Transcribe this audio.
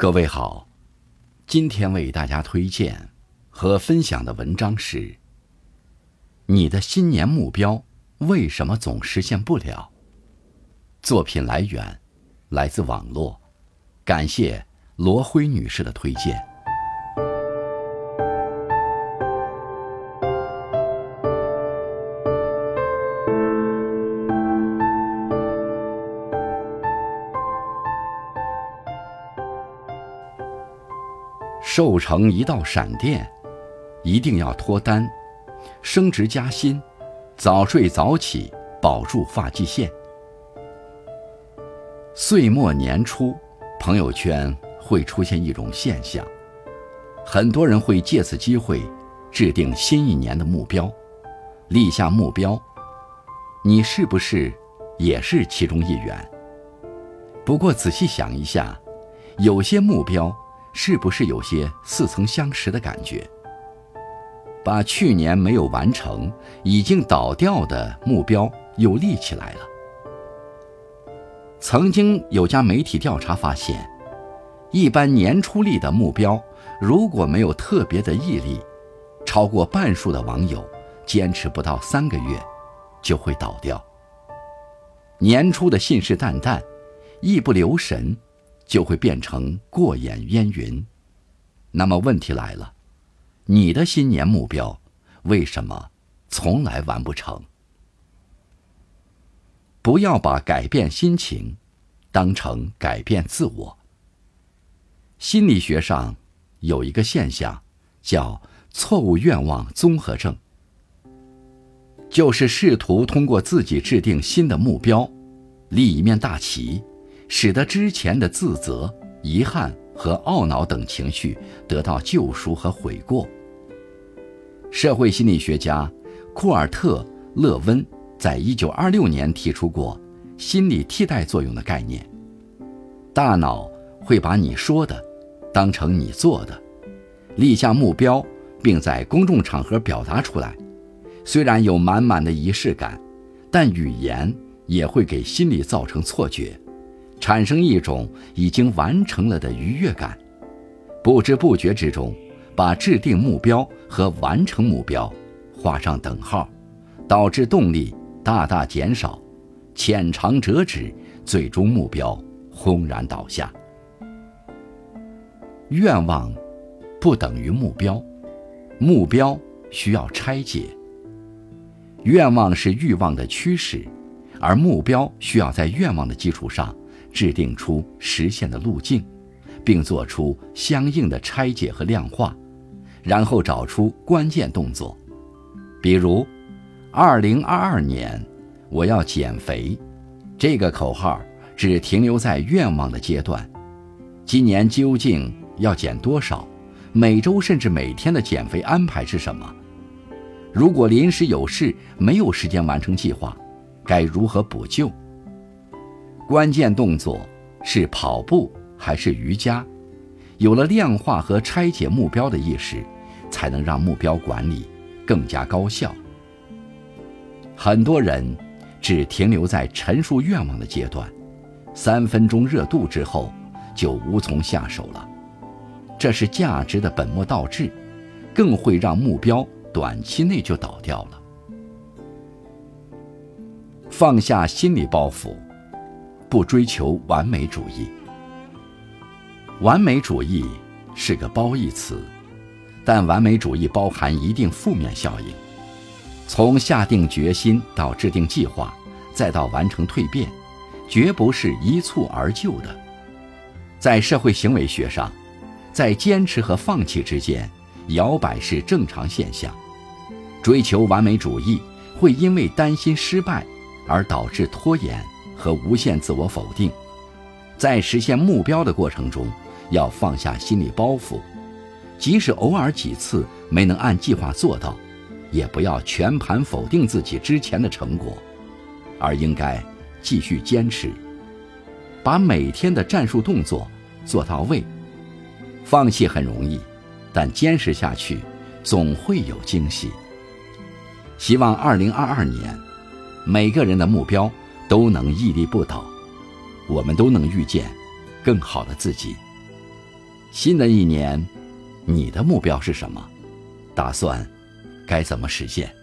各位好，今天为大家推荐和分享的文章是：你的新年目标为什么总实现不了？作品来源来自网络，感谢罗辉女士的推荐。瘦成一道闪电，一定要脱单，升职加薪，早睡早起，保住发际线。岁末年初，朋友圈会出现一种现象，很多人会借此机会制定新一年的目标，立下目标。你是不是也是其中一员？不过仔细想一下，有些目标。是不是有些似曾相识的感觉？把去年没有完成、已经倒掉的目标又立起来了。曾经有家媒体调查发现，一般年初立的目标，如果没有特别的毅力，超过半数的网友坚持不到三个月就会倒掉。年初的信誓旦旦，一不留神。就会变成过眼烟云。那么问题来了，你的新年目标为什么从来完不成？不要把改变心情当成改变自我。心理学上有一个现象叫错误愿望综合症，就是试图通过自己制定新的目标，立一面大旗。使得之前的自责、遗憾和懊恼等情绪得到救赎和悔过。社会心理学家库尔特·勒温在一九二六年提出过心理替代作用的概念。大脑会把你说的当成你做的，立下目标并在公众场合表达出来，虽然有满满的仪式感，但语言也会给心理造成错觉。产生一种已经完成了的愉悦感，不知不觉之中，把制定目标和完成目标画上等号，导致动力大大减少，浅尝辄止，最终目标轰然倒下。愿望不等于目标，目标需要拆解。愿望是欲望的驱使，而目标需要在愿望的基础上。制定出实现的路径，并做出相应的拆解和量化，然后找出关键动作。比如，二零二二年我要减肥，这个口号只停留在愿望的阶段。今年究竟要减多少？每周甚至每天的减肥安排是什么？如果临时有事没有时间完成计划，该如何补救？关键动作是跑步还是瑜伽？有了量化和拆解目标的意识，才能让目标管理更加高效。很多人只停留在陈述愿望的阶段，三分钟热度之后就无从下手了，这是价值的本末倒置，更会让目标短期内就倒掉了。放下心理包袱。不追求完美主义。完美主义是个褒义词，但完美主义包含一定负面效应。从下定决心到制定计划，再到完成蜕变，绝不是一蹴而就的。在社会行为学上，在坚持和放弃之间摇摆是正常现象。追求完美主义会因为担心失败而导致拖延。和无限自我否定，在实现目标的过程中，要放下心理包袱，即使偶尔几次没能按计划做到，也不要全盘否定自己之前的成果，而应该继续坚持，把每天的战术动作做到位。放弃很容易，但坚持下去总会有惊喜。希望二零二二年，每个人的目标。都能屹立不倒，我们都能遇见更好的自己。新的一年，你的目标是什么？打算该怎么实现？